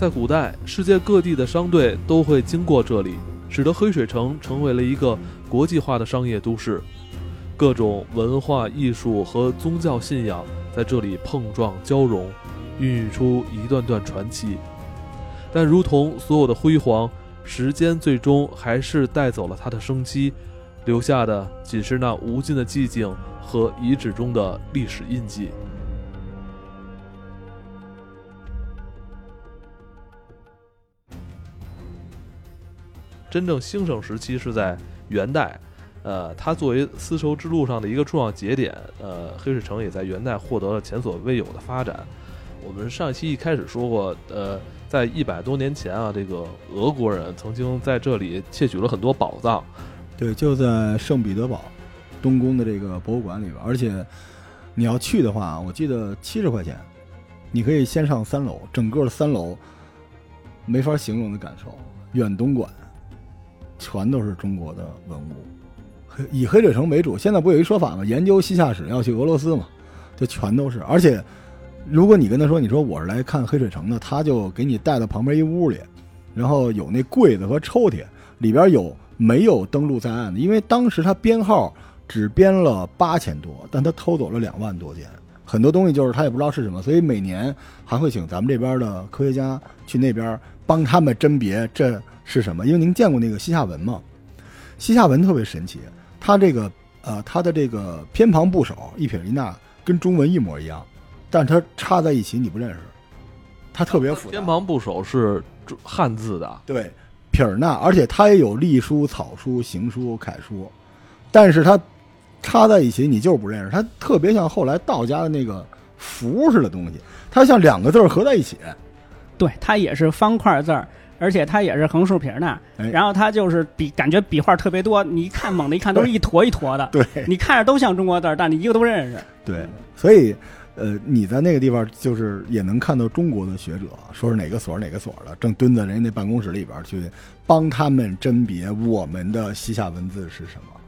在古代，世界各地的商队都会经过这里，使得黑水城成为了一个国际化的商业都市。各种文化艺术和宗教信仰在这里碰撞交融，孕育出一段段传奇。但如同所有的辉煌，时间最终还是带走了它的生机，留下的仅是那无尽的寂静和遗址中的历史印记。真正兴盛时期是在元代，呃，它作为丝绸之路上的一个重要节点，呃，黑水城也在元代获得了前所未有的发展。我们上一期一开始说过，呃，在一百多年前啊，这个俄国人曾经在这里窃取了很多宝藏。对，就在圣彼得堡东宫的这个博物馆里边，而且你要去的话，我记得七十块钱，你可以先上三楼，整个三楼没法形容的感受，远东馆。全都是中国的文物，以黑水城为主。现在不有一说法吗？研究西夏史要去俄罗斯嘛，就全都是。而且，如果你跟他说，你说我是来看黑水城的，他就给你带到旁边一屋里，然后有那柜子和抽屉，里边有没有登录在案的？因为当时他编号只编了八千多，但他偷走了两万多件，很多东西就是他也不知道是什么，所以每年还会请咱们这边的科学家去那边帮他们甄别这。是什么？因为您见过那个西夏文吗？西夏文特别神奇，它这个呃，它的这个偏旁部首一撇一捺跟中文一模一样，但是它插在一起你不认识，它特别复杂。偏旁部首是汉字的，对，撇捺，而且它也有隶书、草书、行书、楷书，但是它插在一起你就是不认识，它特别像后来道家的那个符似的东西，它像两个字合在一起，对，它也是方块字儿。而且它也是横竖撇捺，然后它就是笔，感觉笔画特别多。你一看，猛的一看都是一坨一坨的。对，你看着都像中国字儿，但你一个都不认识。对，所以，呃，你在那个地方就是也能看到中国的学者，说是哪个所哪个所的，正蹲在人家那办公室里边去帮他们甄别我们的西夏文字是什么，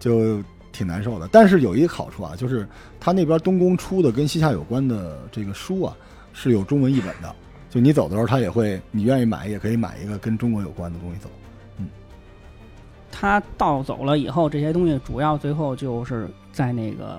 就挺难受的。但是有一个好处啊，就是他那边东宫出的跟西夏有关的这个书啊，是有中文译本的。就你走的时候，他也会，你愿意买也可以买一个跟中国有关的东西走。嗯，他盗走了以后，这些东西主要最后就是在那个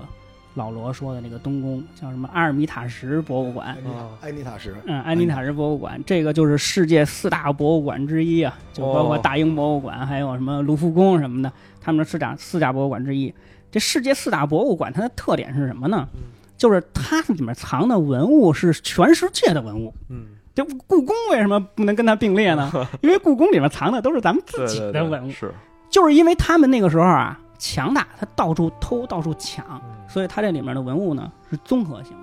老罗说的那个东宫，叫什么阿尔米塔什博物馆。埃尼塔什。嗯，埃尼塔什博物馆，这个就是世界四大博物馆之一啊，就包括大英博物馆，还有什么卢浮宫什么的，他们的四大四大博物馆之一。这世界四大博物馆它的特点是什么呢？就是它里面藏的文物是全世界的文物。嗯。这故宫为什么不能跟它并列呢？因为故宫里面藏的都是咱们自己的文物，是，就是因为他们那个时候啊强大，他到处偷，到处抢，所以他这里面的文物呢是综合性的。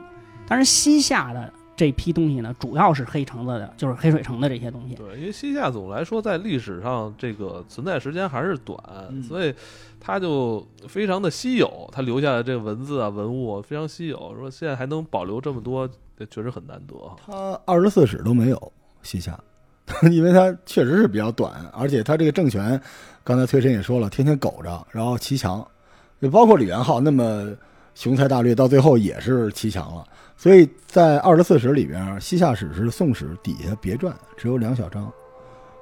但是西夏的这批东西呢，主要是黑橙子的，就是黑水城的这些东西。对，因为西夏总来说在历史上这个存在时间还是短，所以它就非常的稀有，它留下的这个文字啊文物非常稀有。说现在还能保留这么多。确实很难得。它二十四史都没有西夏，因为它确实是比较短，而且它这个政权，刚才崔晨也说了，天天苟着，然后骑墙，就包括李元昊那么雄才大略，到最后也是骑墙了。所以在二十四史里边，西夏史是宋史底下别传，只有两小章。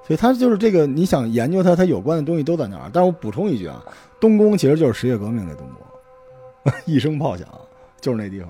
所以他就是这个，你想研究他，他有关的东西都在那儿。但是我补充一句啊，东宫其实就是十月革命那东宫，一声炮响就是那地方。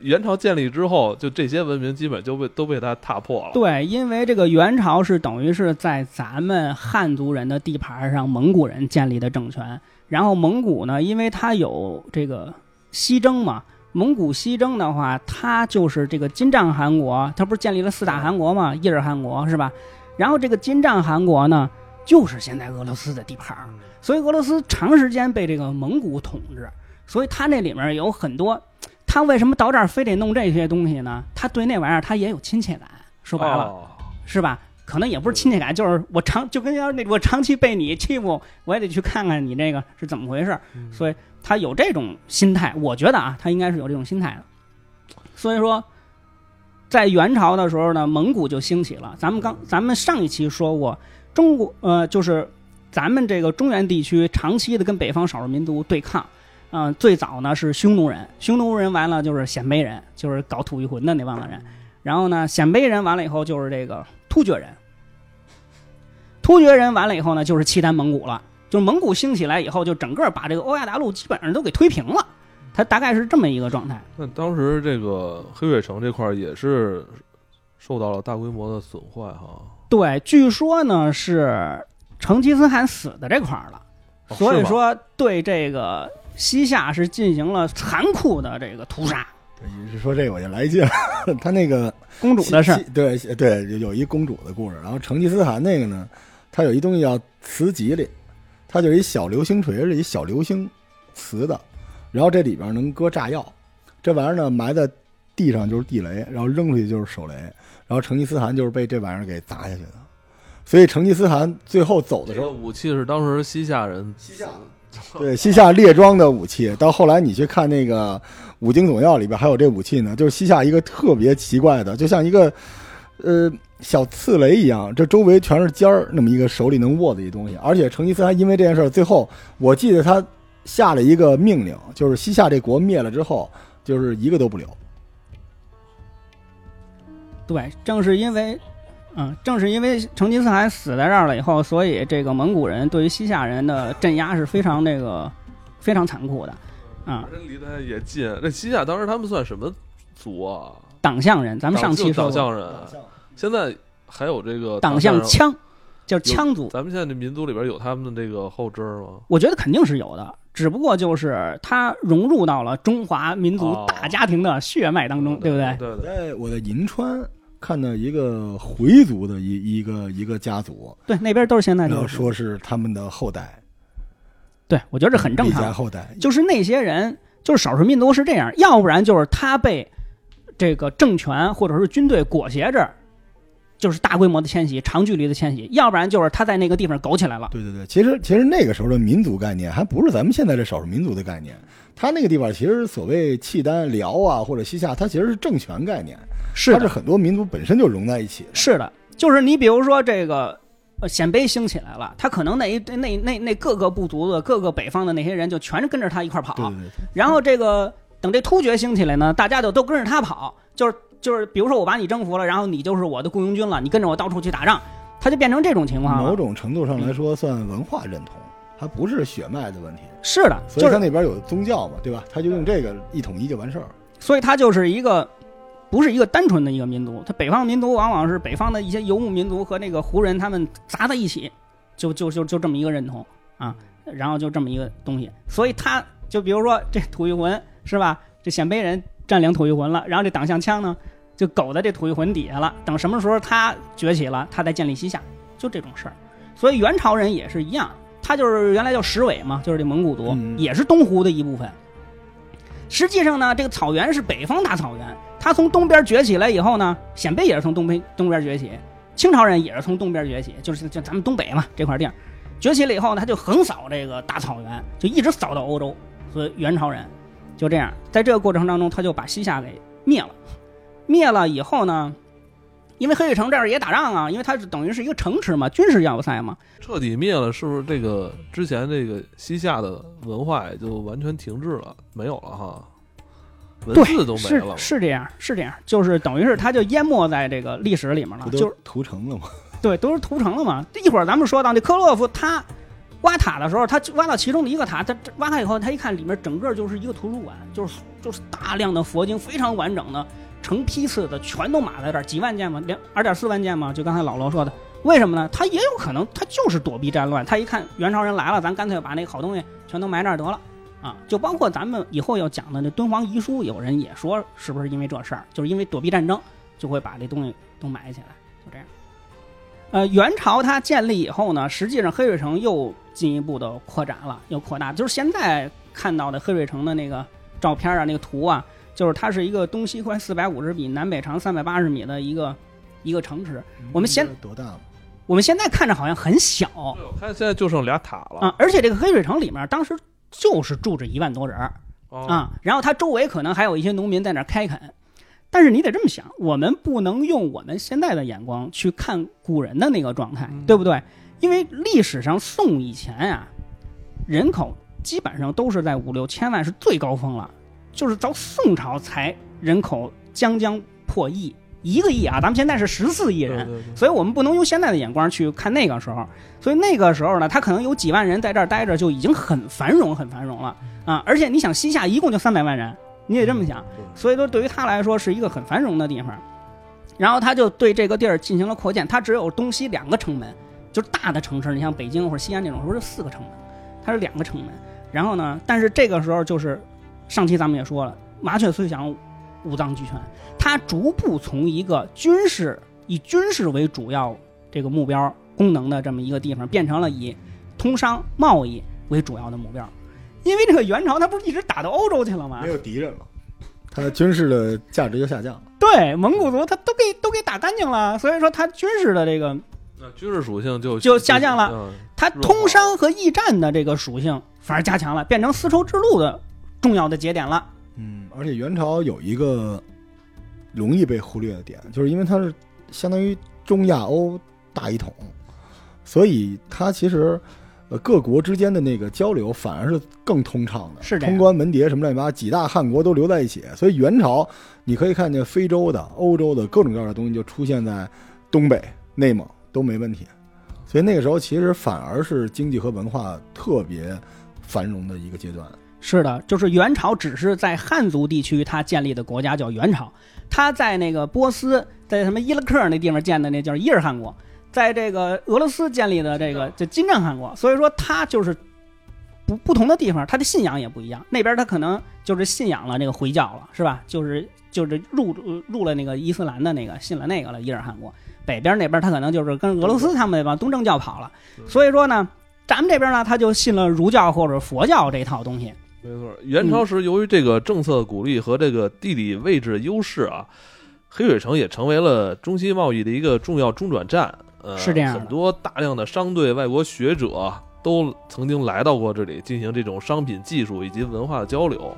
元朝建立之后，就这些文明基本就被都被他踏破了。对，因为这个元朝是等于是在咱们汉族人的地盘上，蒙古人建立的政权。然后蒙古呢，因为它有这个西征嘛，蒙古西征的话，它就是这个金帐汗国，它不是建立了四大汗国嘛，伊尔汗国是吧？然后这个金帐汗国呢，就是现在俄罗斯的地盘，所以俄罗斯长时间被这个蒙古统治，所以它那里面有很多。他为什么到这儿非得弄这些东西呢？他对那玩意儿他也有亲切感，说白了，是吧？可能也不是亲切感，就是我长就跟要那我长期被你欺负，我也得去看看你这个是怎么回事。所以他有这种心态，我觉得啊，他应该是有这种心态的。所以说，在元朝的时候呢，蒙古就兴起了。咱们刚咱们上一期说过，中国呃，就是咱们这个中原地区长期的跟北方少数民族对抗。嗯，最早呢是匈奴人，匈奴人完了就是鲜卑人，就是搞吐谷浑的那帮子人。然后呢，鲜卑人完了以后就是这个突厥人，突厥人完了以后呢，就是契丹蒙古了。就是蒙古兴起来以后，就整个把这个欧亚大陆基本上都给推平了。它大概是这么一个状态。那当时这个黑水城这块也是受到了大规模的损坏哈。对，据说呢是成吉思汗死的这块儿了，哦所以说对这个西夏是进行了残酷的这个屠杀。你是说这个我就来劲了，他那个公主的事对对，有有一公主的故事。然后成吉思汗那个呢，他有一东西叫磁吉里，它就是一小流星锤，是一小流星磁的，然后这里边能搁炸药，这玩意儿呢埋在地上就是地雷，然后扔出去就是手雷，然后成吉思汗就是被这玩意儿给砸下去的。所以成吉思汗最后走的时候，这个武器是当时西夏人西夏 对西夏列装的武器，到后来你去看那个《五经总要》里边还有这武器呢，就是西夏一个特别奇怪的，就像一个呃小刺雷一样，这周围全是尖儿，那么一个手里能握的一东西。而且成吉思汗因为这件事儿，最后我记得他下了一个命令，就是西夏这国灭了之后，就是一个都不留。对，正是因为，嗯，正是因为成吉思汗死在这儿了以后，所以这个蒙古人对于西夏人的镇压是非常那个非常残酷的，啊、这离得也近。那西夏当时他们算什么族啊？党项人，咱们上期说，党项人，现在还有这个党项项羌，就是羌族，咱们现在这民族里边有他们的这个后支吗？我觉得肯定是有的，只不过就是他融入到了中华民族哦大家庭的血脉当中，对不对？对对。在我在银川看到一个回族的一一个一个家族，对，那边都是现在然后。说是他们的后代，对，我觉得这很正常。后代，就是那些人，就是少数民族是这样，要不然就是他被这个政权或者是军队裹挟着，就是大规模的迁徙、长距离的迁徙；要不然就是他在那个地方苟起来了。对对对，其实其实那个时候的民族概念还不是咱们现在这少数民族的概念，他那个地方其实所谓契丹、辽啊或者西夏，它其实是政权概念，是的，它是很多民族本身就融在一起的。是的，就是你比如说这个。呃，鲜卑兴起来了，他可能那一那那那各个部族的各个北方的那些人就全是跟着他一块儿跑，对对对，然后这个等这突厥兴起来呢，大家就都跟着他跑，就是就是，比如说我把你征服了，然后你就是我的雇佣军了，你跟着我到处去打仗，他就变成这种情况了。某种程度上来说算文化认同，还不是血脉的问题。是的，所以就是他那边有宗教嘛，对吧？他就用这个一统一就完事儿。所以他就是一个不是一个单纯的一个民族，他北方民族往往是北方的一些游牧民族和那个胡人他们砸在一起，就就就就这么一个认同啊，然后就这么一个东西，所以他就比如说这吐谷浑是吧？这鲜卑人占领吐谷浑了，然后这党项羌呢就苟在这吐谷浑底下了，等什么时候他崛起了，他再建立西夏，就这种事儿。所以元朝人也是一样，他就是原来叫石尾嘛，就是这蒙古族，嗯也是东湖的一部分。实际上呢，这个草原是北方大草原，它从东边崛起来以后呢，鲜卑也是从东边东边崛起，清朝人也是从东边崛起，就是就咱们东北嘛这块地儿，崛起了以后呢，他就横扫这个大草原，就一直扫到欧洲，所以元朝人就这样，在这个过程当中，他就把西夏给灭了，灭了以后呢，因为黑水城这儿也打仗啊，因为它是等于是一个城池嘛，军事要塞嘛，彻底灭了，是不是这个之前这个西夏的文化也就完全停滞了，没有了哈？文字都没是了，是这样，是这样，就是等于是它就淹没在这个历史里面了不，就是屠城了嘛？对，都是屠城了嘛。一会儿咱们说到那科洛夫，他挖塔的时候，他挖到其中的一个塔，他挖开以后，他一看里面整个就是一个图书馆，就是就是大量的佛经，非常完整的，成批次的，全都码在这儿，几万件嘛，两二点四万件嘛。就刚才老罗说的，为什么呢？他也有可能，他就是躲避战乱，他一看元朝人来了，咱干脆把那个好东西全都埋那儿得了。啊，就包括咱们以后要讲的那敦煌遗书，有人也说是不是因为这事儿，就是因为躲避战争，就会把这东西都埋起来，就这样。呃，元朝它建立以后呢，实际上黑水城又进一步的扩展了，又扩大。就是现在看到的黑水城的那个照片啊，那个图啊，就是它是一个东西宽四百五十米、南北长三百八十米的一个一个城池。我们现多大了？我们现在看着好像很小对我看现在就剩俩塔了啊，而且这个黑水城里面当时就是住着一万多人儿啊啊，然后它周围可能还有一些农民在那儿开垦。但是你得这么想，我们不能用我们现在的眼光去看古人的那个状态，嗯对不对？因为历史上宋以前啊，人口基本上都是在五六千万是最高峰了，就是到宋朝才人口将将破亿，一个亿啊，咱们现在是十四亿人，对对对所以我们不能用现在的眼光去看那个时候。所以那个时候呢，他可能有几万人在这儿待着，就已经很繁荣、很繁荣了啊！而且你想，西夏一共就三百万人，你得这么想。所以说，对于他来说是一个很繁荣的地方。然后他就对这个地儿进行了扩建，它只有东西两个城门，就是大的城市，你像北京或者西安这种，时候是四个城门，它是两个城门。然后呢，但是这个时候就是上期咱们也说了，麻雀虽小，五脏俱全，它逐步从一个军事以军事为主要这个目标功能的这么一个地方，变成了以通商贸易为主要的目标。因为这个元朝它不是一直打到欧洲去了吗没？有敌人了，它军事的价值就下降了。对，蒙古族他都给都给打干净了，所以说他军事的这个那军事属性就就下降了嗯它通商和驿站的这个属性反而加强了，变成丝绸之路的重要的节点了。嗯，而且元朝有一个容易被忽略的点，就是因为它是相当于中亚欧大一统，所以它其实呃各国之间的那个交流反而是更通畅的，是通关门牒什么乱七八糟，几大汗国都留在一起，所以元朝你可以看见非洲的、欧洲的各种各样的东西就出现在东北、内蒙都没问题，所以那个时候其实反而是经济和文化特别繁荣的一个阶段。是的，就是元朝只是在汉族地区它建立的国家叫元朝，它在那个波斯，在什么伊拉克那地方建的那叫伊尔汗国，在这个俄罗斯建立的这个就金帐汗国，所以说他就是不不同的地方，他的信仰也不一样。那边他可能就是信仰了这个回教了，是吧？就是就是入入了那个伊斯兰的那个信了那个了伊尔汗国。北边那边他可能就是跟俄罗斯他们那帮东正教跑了，所以说呢，咱们这边呢他就信了儒教或者佛教这套东西。没错，元朝时由于这个政策鼓励和这个地理位置优势啊，黑水城也成为了中西贸易的一个重要中转站。呃，是这样很多大量的商队、外国学者都曾经来到过这里，进行这种商品技术以及文化的交流。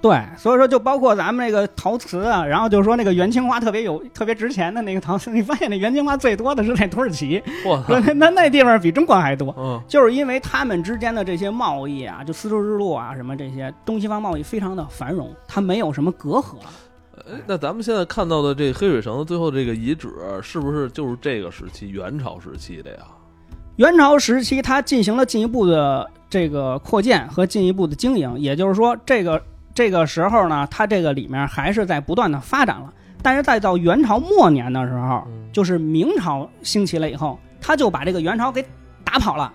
对，所以说就包括咱们那个陶瓷啊，然后就说那个元青花特别有特别值钱的那个陶瓷，你发现那元青花最多的是在土耳其，那 那那地方比中国还多，嗯，就是因为他们之间的这些贸易啊，就丝绸之路啊什么这些东西方贸易非常的繁荣，它没有什么隔阂。哎，那咱们现在看到的这个黑水城的最后这个遗址，是不是就是这个时期元朝时期的呀？元朝时期，它进行了进一步的这个扩建和进一步的经营，也就是说，这个这个时候呢，它这个里面还是在不断的发展了。但是再到元朝末年的时候，嗯就是明朝兴起了以后，他就把这个元朝给打跑了。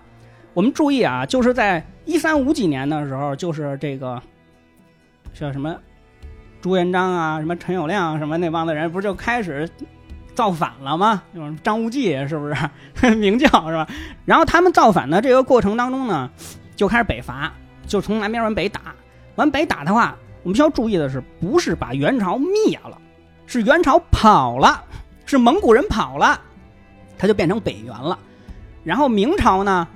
我们注意啊，就是在一三五几年的时候，就是这个叫什么朱元璋啊，什么陈友谅什么那帮子人，不就开始造反了吗？就是张无忌是不是 明教是吧？然后他们造反的这个过程当中呢，就开始北伐，就从南边往北打。往北打的话，我们需要注意的是，不是把元朝灭了，是元朝跑了，是蒙古人跑了，他就变成北元了。然后明朝呢，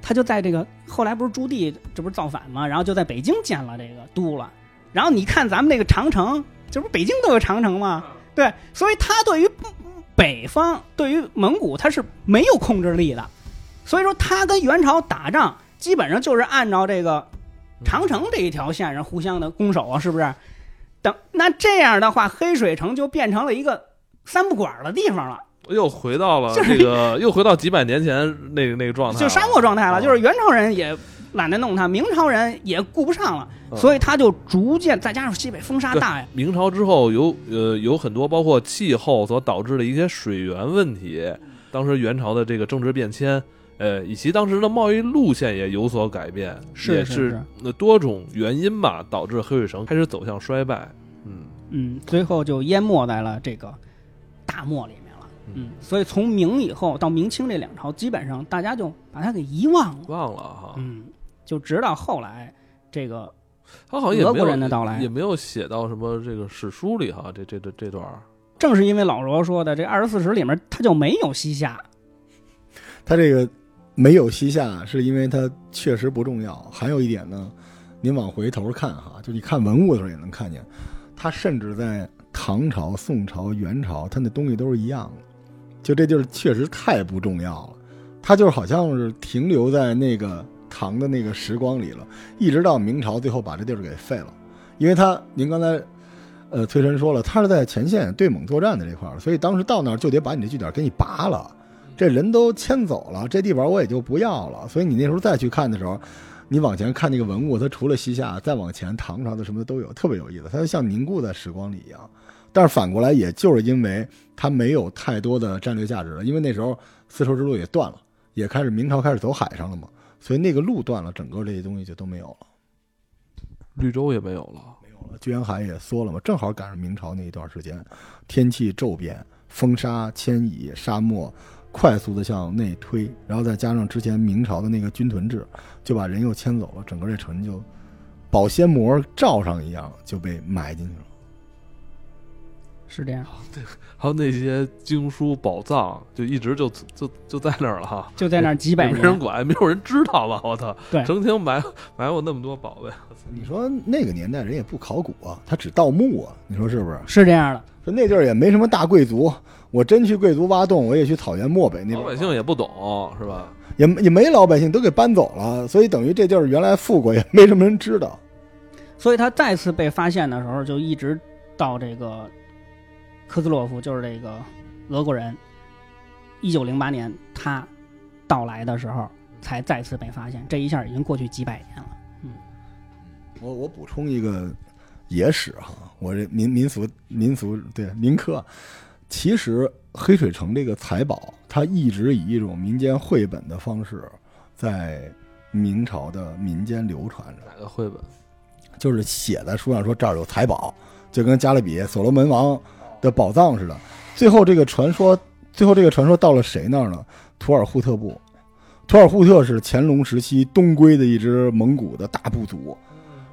他就在这个后来不是朱棣这不是造反吗？然后就在北京建了这个都了。然后你看咱们那个长城，这不北京都有长城吗？对，所以他对于北方，对于蒙古，他是没有控制力的。所以说，他跟元朝打仗，基本上就是按照这个长城这一条线上互相的攻守啊，是不是？等那这样的话，黑水城就变成了一个三不管的地方了，又回到了这个，又回到几百年前那个那个状态，就沙漠状态了。哦就是元朝人也懒得弄它，明朝人也顾不上了，嗯所以他就逐渐再加上西北风沙大呀，明朝之后有呃有很多包括气候所导致的一些水源问题，当时元朝的这个政治变迁，呃，以及当时的贸易路线也有所改变，是是那多种原因吧，导致黑水城开始走向衰败。嗯，嗯，最后就淹没在了这个大漠里面了。嗯，所以从明以后到明清这两朝，基本上大家就把它给遗忘了。忘了哈，嗯，就直到后来这个他好像也没有俄国人的到来也没有写到什么这个史书里哈，这这这这段 正是因为老罗说的这二十四史里面，他就没有西夏。他这个没有西夏，是因为它确实不重要。还有一点呢，您往回头看哈，就你看文物的时候也能看见，他甚至在唐朝、宋朝、元朝，他那东西都是一样的。就这地儿确实太不重要了，它就是好像是停留在那个唐的那个时光里了，一直到明朝最后把这地儿给废了，因为他您刚才。呃，崔晨说了，他是在前线对蒙作战的这块儿，所以当时到那儿就得把你这据点给你拔了，这人都迁走了，这地方我也就不要了。所以你那时候再去看的时候，你往前看那个文物，它除了西夏，再往前唐朝的什么的都有，特别有意思，它就像凝固在时光里一样。但是反过来，也就是因为它没有太多的战略价值了，因为那时候丝绸之路也断了，也开始明朝开始走海上了嘛，所以那个路断了，整个这些东西就都没有了。绿洲也没有了，没有了，居延海也缩了嘛，正好赶上明朝那一段时间，天气骤变，风沙迁移，沙漠快速的向内推，然后再加上之前明朝的那个军屯制，就把人又迁走了，整个这城就保鲜膜罩上一样就被埋进去了。是这样，对还有那些经书宝藏，就一直就就就在那儿了哈，就在那儿几百也没人年。管，没有人知道吧？我操，对成天埋埋过那么多宝贝，你说那个年代人也不考古啊，他只盗墓啊，你说是不是？是这样的，说那地儿也没什么大贵族，我真去贵族挖洞，我也去草原漠北那边老百姓也不懂是吧？也也没老百姓都给搬走了，所以等于这地儿原来富过，也没什么人知道。所以他再次被发现的时候，就一直到这个科兹洛夫，就是这个俄国人，一九零八年他到来的时候，才再次被发现。这一下已经过去几百年了。嗯我我补充一个野史哈，我这民民俗民俗对民科，其实黑水城这个财宝，它一直以一种民间绘本的方式在明朝的民间流传着，哪个绘本？就是写在书上说这儿有财宝，就跟加勒比所罗门王的宝藏似的。最后这个传说，最后这个传说到了谁那儿呢？图尔扈特部。图尔扈特是乾隆时期东归的一支蒙古的大部族。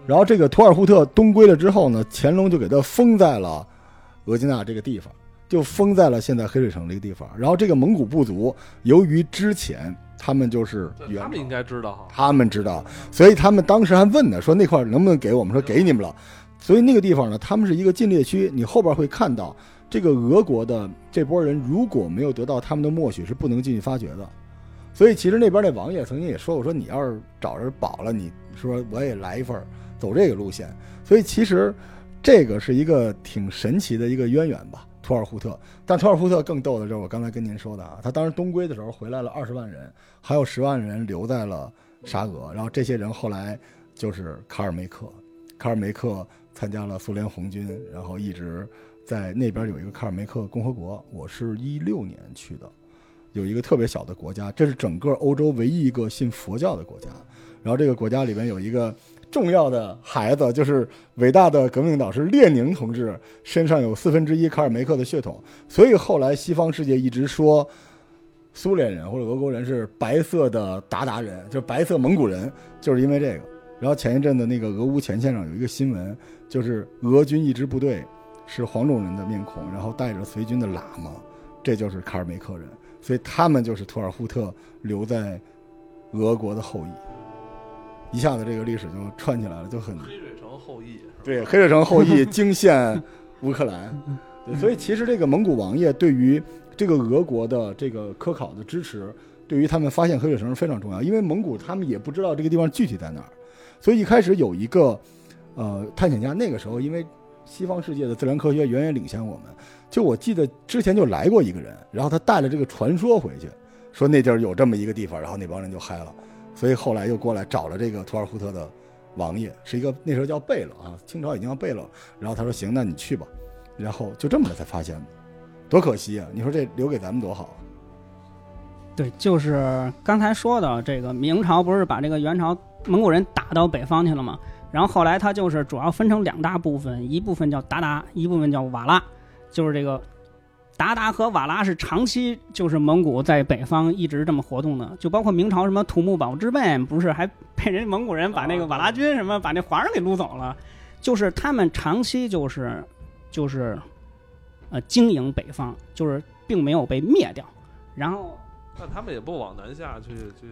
然后这个图尔扈特东归了之后呢，乾隆就给他封在了额济纳这个地方，就封在了现在黑水城这个地方。然后这个蒙古部族由于之前他们就是元他们应该知道哈。他们知道，所以他们当时还问呢，说那块能不能给我们？说给你们了。所以那个地方呢，他们是一个禁猎区，你后边会看到这个俄国的这波人如果没有得到他们的默许，是不能进去发掘的。所以其实那边那王爷曾经也说过，说你要是找着宝了，你说我也来一份，走这个路线。所以其实这个是一个挺神奇的一个渊源吧。图尔扈特，但图尔扈特更逗的就是我刚才跟您说的啊，他当时东归的时候回来了二十万人，还有十万人留在了沙俄，然后这些人后来就是卡尔梅克，卡尔梅克参加了苏联红军，然后一直在那边有一个卡尔梅克共和国，我是一六年去的，有一个特别小的国家，这是整个欧洲唯一一个信佛教的国家，然后这个国家里面有一个重要的孩子，就是伟大的革命导师列宁同志身上有四分之一卡尔梅克的血统，所以后来西方世界一直说苏联人或者俄国人是白色的鞑靼人，就是白色蒙古人，就是因为这个。然后前一阵的那个俄乌前线上有一个新闻，就是俄军一支部队是黄种人的面孔，然后带着随军的喇嘛，这就是卡尔梅克人，所以他们就是图尔扈特留在俄国的后裔。一下子这个历史就串起来了，就很黑水城后裔，对，黑水城后裔惊现乌克兰，对，所以其实这个蒙古王爷对于这个俄国的这个科考的支持，对于他们发现黑水城是非常重要，因为蒙古他们也不知道这个地方具体在哪儿，所以一开始有一个呃探险家，那个时候因为西方世界的自然科学远远领先我们，就我记得之前就来过一个人，然后他带了这个传说回去，说那地儿有这么一个地方，然后那帮人就嗨了，所以后来又过来找了这个图尔扈特的王爷，是一个那时候叫贝勒啊，清朝已经叫贝勒，然后他说行，那你去吧，然后就这么的才发现的，多可惜啊！你说这留给咱们多好！对，就是刚才说的这个明朝不是把这个元朝蒙古人打到北方去了吗？然后后来它就是主要分成两大部分，一部分叫达达，一部分叫瓦剌，就是这个达达和瓦剌是长期就是蒙古在北方一直这么活动的，就包括明朝什么土木堡之变，不是还被人蒙古人把那个瓦剌军什么把那皇上给掳走了，就是他们长期就是就是呃经营北方，就是并没有被灭掉，然后。但他们也不往南下去去，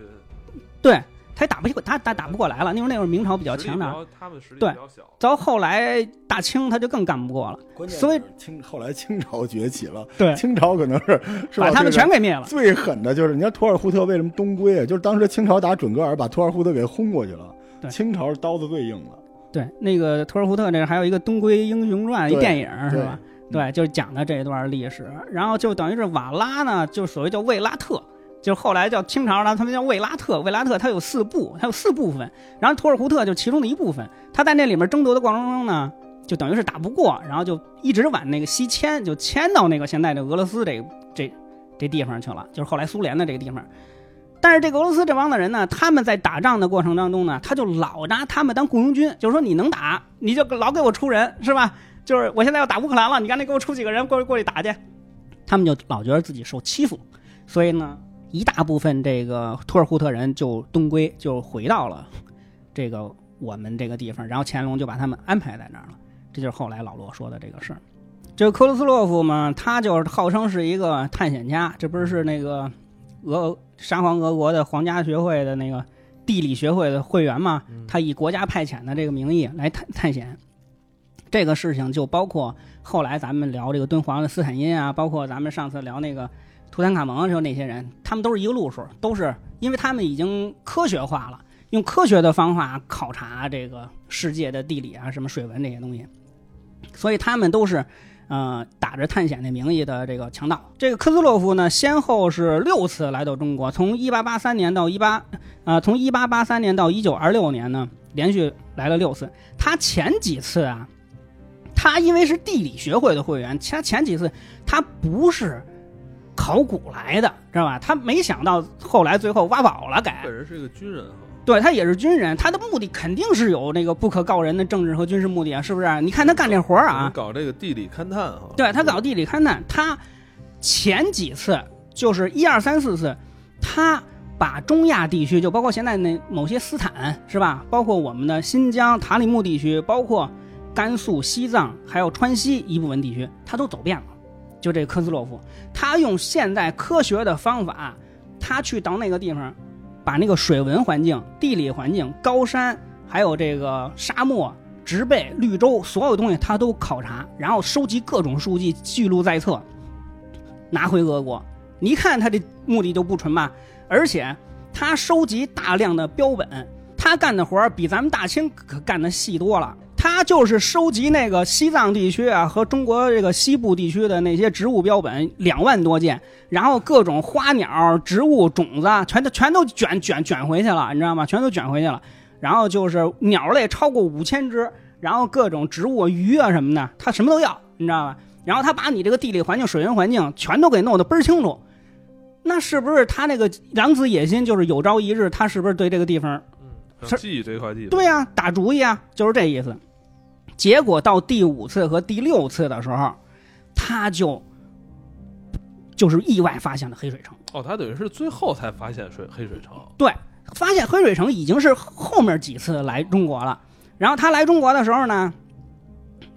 对他也打不过，他打打不过来了。因为那会儿明朝比较强大，大，他们实力对比较小。到后来大清他就更干不过了，所以清后来清朝崛起了，对清朝可能是是把他们全给灭了。最狠的就是，你看土尔扈特为什么东归啊？就是当时清朝打准噶尔，把土尔扈特给轰过去了。对清朝是刀子最硬的，对，那个土尔扈特这个还有一个《东归英雄传》一电影是吧？对，就是讲的这一段历史。然后就等于是瓦拉呢，就所谓叫卫拉特，就是后来叫清朝呢，他们叫卫拉特。卫拉特它有四部，它有四部分，然后托尔扈特就其中的一部分。他在那里面争夺的过程中呢，就等于是打不过，然后就一直往那个西迁，就迁到那个现在的俄罗斯这这这地方去了，就是后来苏联的这个地方。但是这个俄罗斯这帮的人呢，他们在打仗的过程当中呢，他就老拿他们当雇佣军，就是说你能打，你就老给我出人，是吧？就是我现在要打乌克兰了，你赶紧给我出几个人过去过去打去。他们就老觉得自己受欺负，所以呢，一大部分这个托尔扈特人就东归，就回到了这个我们这个地方，然后乾隆就把他们安排在那儿了。这就是后来老罗说的这个事儿。这个克罗斯洛夫嘛，他就是号称是一个探险家，这不是是那个俄沙皇俄国的皇家学会的那个地理学会的会员嘛？他以国家派遣的这个名义来探探险。这个事情就包括后来咱们聊这个敦煌的斯坦因啊，包括咱们上次聊那个图坦卡蒙时候那些人，他们都是一个路数，都是因为他们已经科学化了，用科学的方法考察这个世界的地理啊、什么水文这些东西，所以他们都是。呃，打着探险的名义的这个强盗，这个科兹洛夫呢，先后是六次来到中国，从一八八三年到一八，呃，从一八八三年到一九二六年呢，连续来了六次。他前几次啊，他因为是地理学会的会员，他前几次他不是考古来的，知道吧？他没想到后来最后挖宝了，改本人是一个军人哈，对他也是军人，他的目的肯定是有那个不可告人的政治和军事目的啊，是不是？你看他干这活儿啊，搞这个地理勘探哈，对他搞地理勘探，他前几次就是一二三四次，他把中亚地区，就包括现在那某些斯坦是吧？包括我们的新疆塔里木地区，包括甘肃、西藏，还有川西一部分地区，他都走遍了。就这科斯洛夫，他用现代科学的方法，他去到那个地方，把那个水文环境、地理环境、高山，还有这个沙漠、植被、绿洲，所有东西他都考察，然后收集各种数据，记录在册，拿回俄国。你看他这目的就不纯吧？而且他收集大量的标本，他干的活儿比咱们大清可干的细多了。他就是收集那个西藏地区啊和中国这个西部地区的那些植物标本两万多件，然后各种花鸟、植物种子啊全都全都卷卷卷回去了，你知道吗？全都卷回去了。然后就是鸟类超过五千只，然后各种植物、鱼啊什么的，他什么都要，你知道吧？然后他把你这个地理环境、水源环境全都给弄得倍儿清楚。那是不是他那个狼子野心，就是有朝一日他是不是对这个地方想记这块地方，对呀、打主意啊，就是这意思。结果到第五次和第六次的时候，他就就是意外发现了黑水城。哦，他等于是最后才发现水黑水城，对，发现黑水城已经是后面几次来中国了。然后他来中国的时候呢，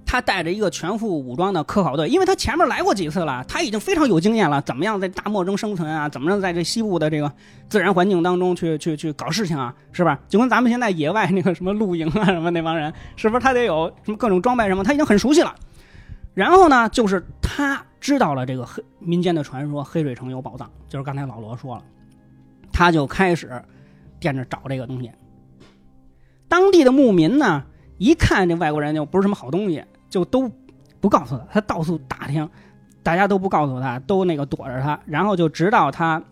他带着一个全副武装的科考队，因为他前面来过几次了，他已经非常有经验了，怎么样在大漠中生存啊？怎么样在这西部的这个自然环境当中去去去搞事情啊？是吧？就跟咱们现在野外那个什么露营啊什么那帮人，是不是他得有什么各种装备什么？他已经很熟悉了。然后呢，就是他知道了这个黑民间的传说，黑水城有宝藏，就是刚才老罗说了，他就开始惦着找这个东西。当地的牧民呢，一看这外国人就不是什么好东西，就都不告诉他，他到处打听，大家都不告诉他，都那个躲着他，然后就直到他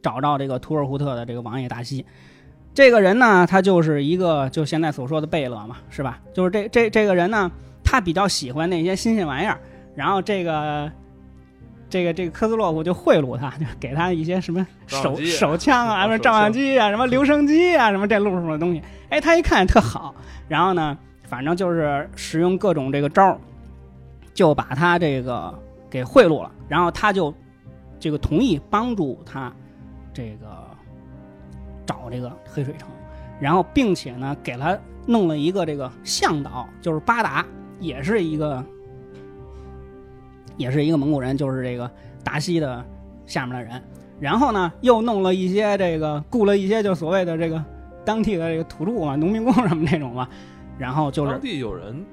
找到这个图尔扈特的这个王爷达西。这个人呢，他就是一个就现在所说的贝勒嘛，是吧？就是这这这个人呢，他比较喜欢那些新鲜玩意儿，然后这个这个这个科斯洛夫就贿赂他，就给他一些什么手手枪啊、什么照相机啊、什么留声机啊、什么这路数的东西。哎，他一看特好，然后呢，反正就是使用各种这个招儿，就把他这个给贿赂了，然后他就这个同意帮助他这个找这个黑水城，然后并且呢给他弄了一个这个向导，就是巴达，也是一个也是一个蒙古人，就是这个达西的下面的人。然后呢，又弄了一些这个雇了一些就所谓的这个当地的这个土著嘛，农民工什么那种嘛，然后就是当地有人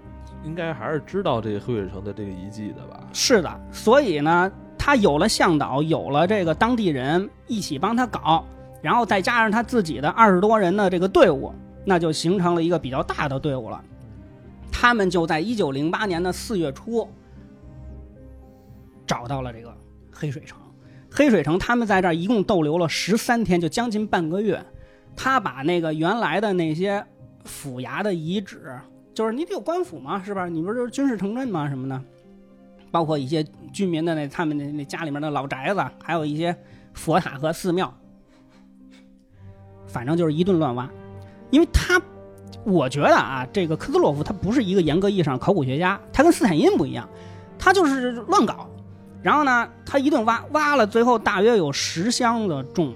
应该还是知道这个黑水城的这个遗迹的吧？是的，所以呢，他有了向导，有了这个当地人一起帮他搞，然后再加上他自己的二十多人的这个队伍，那就形成了一个比较大的队伍了。他们就在一九零八年的四月初找到了这个黑水城。黑水城他们在这儿一共逗留了十三天，就将近半个月。他把那个原来的那些府衙的遗址，就是你得有官府嘛，是吧？你不是军事城镇吗？什么的，包括一些居民的那他们那那家里面的老宅子，还有一些佛塔和寺庙，反正就是一顿乱挖。因为他，我觉得啊，这个科兹洛夫他不是一个严格意义上考古学家，他跟斯坦因不一样，他就是乱搞。然后呢，他一顿挖，挖了最后大约有十箱子重，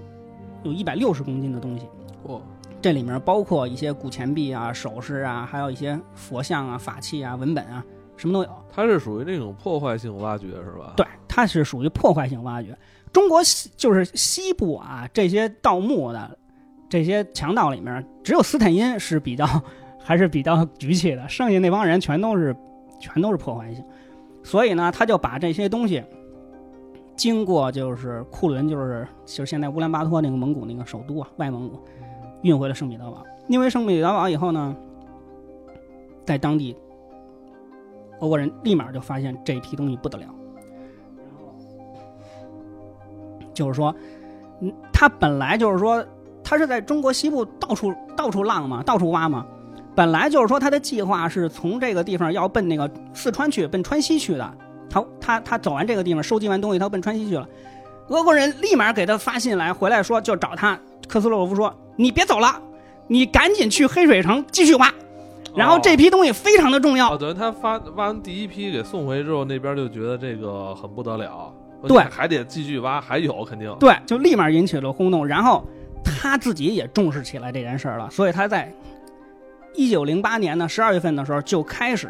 有一百六十公斤的东西。哦，这里面包括一些古钱币啊、首饰啊，还有一些佛像啊、法器啊、文本啊，什么都有。它是属于那种破坏性挖掘是吧？对，它是属于破坏性挖掘。中国西就是西部啊，这些盗墓的这些强盗里面，只有斯坦因是比较还是比较局气的，剩下那帮人全都是全都是破坏性。所以呢，他就把这些东西经过就是库伦，就是就是现在乌兰巴托那个蒙古那个首都啊，外蒙古，运回了圣彼得堡。运回圣彼得堡以后呢，在当地俄国人立马就发现这批东西不得了，就是说，嗯，他本来就是说，他是在中国西部到处到处浪嘛，到处挖嘛。本来就是说他的计划是从这个地方要奔那个四川去，奔川西去的。他他他走完这个地方，收集完东西，他奔川西去了。俄国人立马给他发信来，回来说就找他。科斯洛夫说：“你别走了，你赶紧去黑水城继续挖。然后这批东西非常的重要。哦，等于他发挖完第一批给送回去之后，那边就觉得这个很不得了，对还得继续挖，还有肯定。对，就立马引起了轰动。然后他自己也重视起来这件事儿了，所以他在一九零八年的十二月份的时候就开始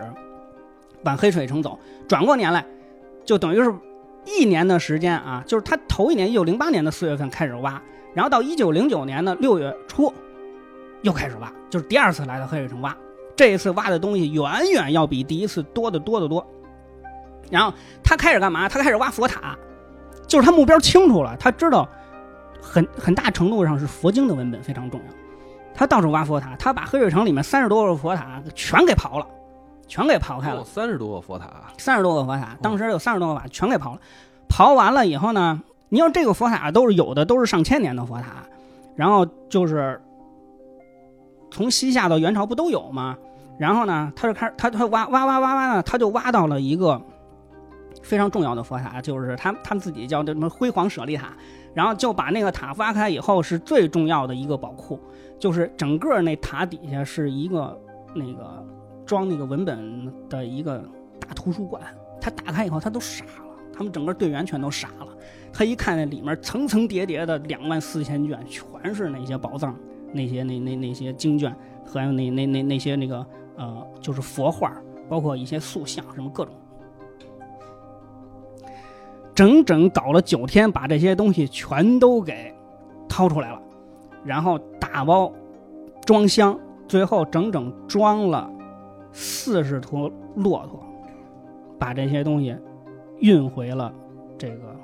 往黑水城走。转过年来，就等于是一年的时间啊，就是他头一年一九零八年的四月份开始挖，然后到一九零九年的六月初又开始挖，就是第二次来到黑水城挖。这一次挖的东西远远要比第一次多得多得多。然后他开始干嘛？他开始挖佛塔，就是他目标清楚了，他知道很很大程度上是佛经的文本非常重要。他到处挖佛塔，他把黑水城里面三十多个佛塔全给刨了，全给刨开了。三十多个佛塔，三十多个佛塔，当时有三十多个瓦全给刨了。刨完了以后呢，你要这个佛塔都是有的，都是上千年的佛塔，然后就是从西夏到元朝不都有吗？然后呢，他就开始他他挖挖挖挖挖呢，他就挖到了一个非常重要的佛塔，就是他他们自己叫这什么辉煌舍利塔，然后就把那个塔挖开以后是最重要的一个宝库，就是整个那塔底下是一个那个装那个文本的一个大图书馆。他打开以后，他都傻了，他们整个队员全都傻了。他一看那里面层层叠叠的两万四千卷，全是那些宝藏，那些那那那些经卷，还有那那那那些那个呃，就是佛画，包括一些塑像，什么各种。整整搞了九天，把这些东西全都给掏出来了，然后打包装箱，最后整整装了四十头骆驼，把这些东西运回了这个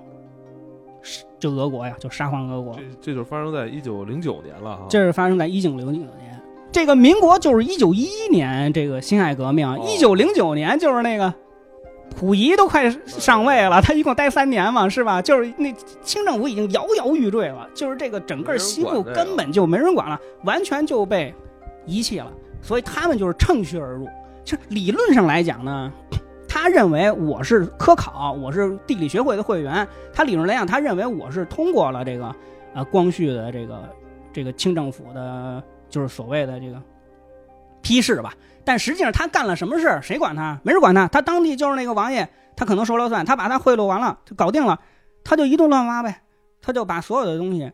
就俄国呀，就沙皇俄国。这这就发生在一九零九年了哈。这是发生在一九零九年。这个民国就是一九一一年，这个辛亥革命。哦一九零九年就是那个溥仪都快上位了，他一共待三年嘛，是吧？就是那清政府已经摇摇欲坠了，就是这个整个西部根本就没人管了，完全就被遗弃了。所以他们就是趁虚而入。就理论上来讲呢，他认为我是科考，我是地理学会的会员。他理论来讲，他认为我是通过了这个呃光绪的这个这个清政府的，就是所谓的这个批示吧。但实际上他干了什么事儿，谁管他？没人管他。他当地就是那个王爷，他可能说了算，他把他贿赂完了，就搞定了，他就一顿乱挖呗，他就把所有的东西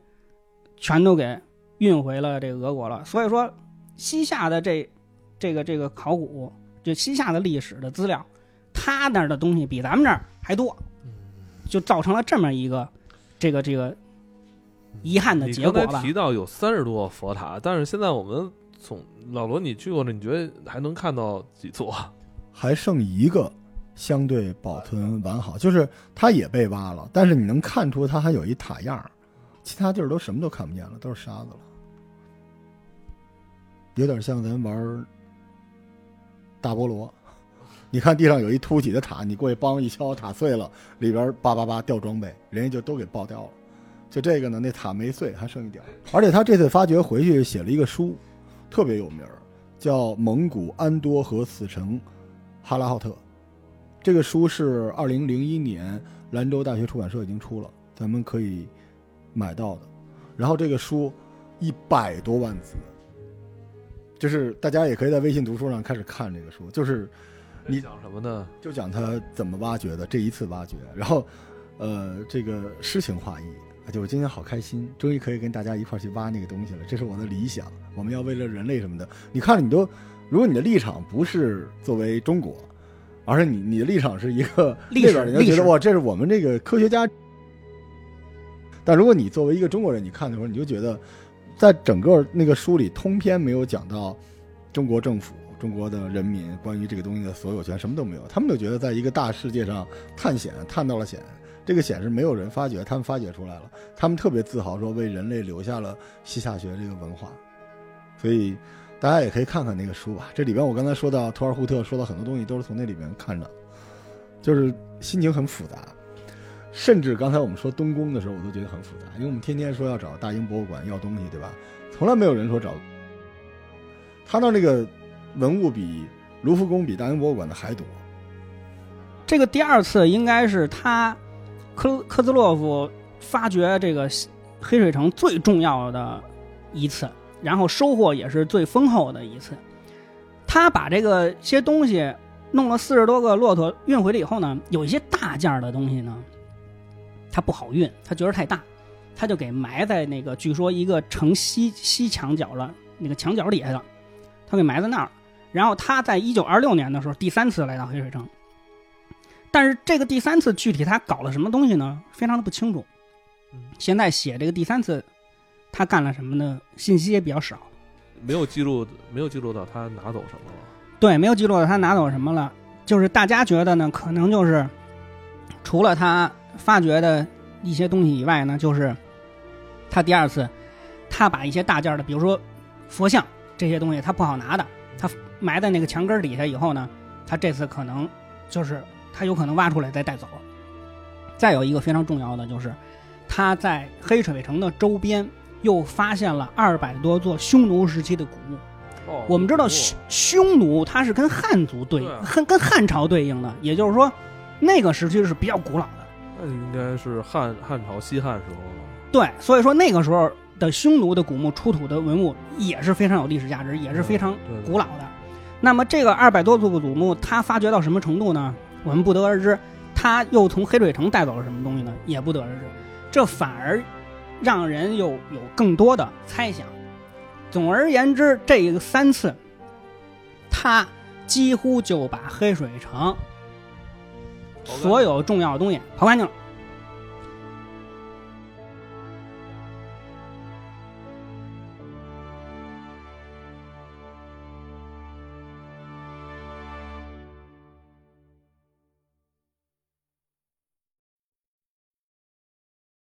全都给运回了这个俄国了。所以说，西夏的这这个这个考古，就西夏的历史的资料，他那儿的东西比咱们这儿还多，就造成了这么一个这个这个遗憾的结果吧刚才提。到有三十多个佛塔，但是现在我们从老罗你去过了，你觉得还能看到几座？还剩一个相对保存完好，就是它也被挖了，但是你能看出它还有一塔样儿，其他地儿都什么都看不见了，都是沙子了。有点像咱玩大菠萝。你看地上有一凸起的塔，你过去帮一敲，塔碎了，里边叭叭叭掉装备，人家就都给爆掉了。就这个呢，那塔没碎，还剩一点。而且他这次发掘回去写了一个书，特别有名，叫《蒙古安多和死城哈拉浩特》。这个书是二零零一年兰州大学出版社已经出了，咱们可以买到的。然后这个书一百多万字，就是大家也可以在微信读书上开始看这个书，就是你讲什么呢？就讲他怎么挖掘的这一次挖掘，然后，呃，这个诗情画意，就我今天好开心，终于可以跟大家一块去挖那个东西了，这是我的理想。我们要为了人类什么的，你看你都，如果你的立场不是作为中国，而是你你的立场是一个历史那边人就觉得哇，这是我们这个科学家。但如果你作为一个中国人，你看的时候，你就觉得，在整个那个书里通篇没有讲到中国政府、中国的人民关于这个东西的所有权，什么都没有。他们就觉得在一个大世界上探险，探到了险，这个险是没有人发掘，他们发掘出来了，他们特别自豪说为人类留下了西夏学这个文化。所以大家也可以看看那个书吧。这里边我刚才说到托尔扈特，说到很多东西都是从那里面看的，就是心情很复杂。甚至刚才我们说东宫的时候，我都觉得很复杂，因为我们天天说要找大英博物馆要东西，对吧？从来没有人说找。他那那个文物比卢浮宫比大英博物馆的还多。这个第二次应该是他科科兹洛夫发掘这个黑水城最重要的一次，然后收获也是最丰厚的一次。他把这个些东西弄了四十多个骆驼运回来以后呢，有一些大件的东西呢，他不好运，他觉得太大，他就给埋在那个据说一个城西西墙角了那个墙角底下了，他给埋在那儿。然后他在一九二六年的时候第三次来到黑水城，但是这个第三次具体他搞了什么东西呢？非常的不清楚嗯。现在写这个第三次他干了什么呢？信息也比较少。没有记录，没有记录到他拿走什么了。对，没有记录到他拿走什么了。就是大家觉得呢，可能就是除了他发掘的一些东西以外呢，就是他第二次他把一些大件的，比如说佛像这些东西，他不好拿的，他埋在那个墙根儿底下以后呢，他这次可能就是他有可能挖出来再带走。再有一个非常重要的就是他在黑水城的周边又发现了二百多座匈奴时期的古墓。哦我们知道哦匈匈奴它是跟汉族对跟跟汉朝对应的，也就是说，那个时期是比较古老的。那应该是汉汉朝西汉时候了。对，所以说那个时候的匈奴的古墓出土的文物也是非常有历史价值，也是非常古老的。那么这个二百多座古墓，它发掘到什么程度呢？我们不得而知。他又从黑水城带走了什么东西呢？也不得而知。这反而让人有有更多的猜想。总而言之，这三次，他几乎就把黑水城所有重要的东西刨干净了。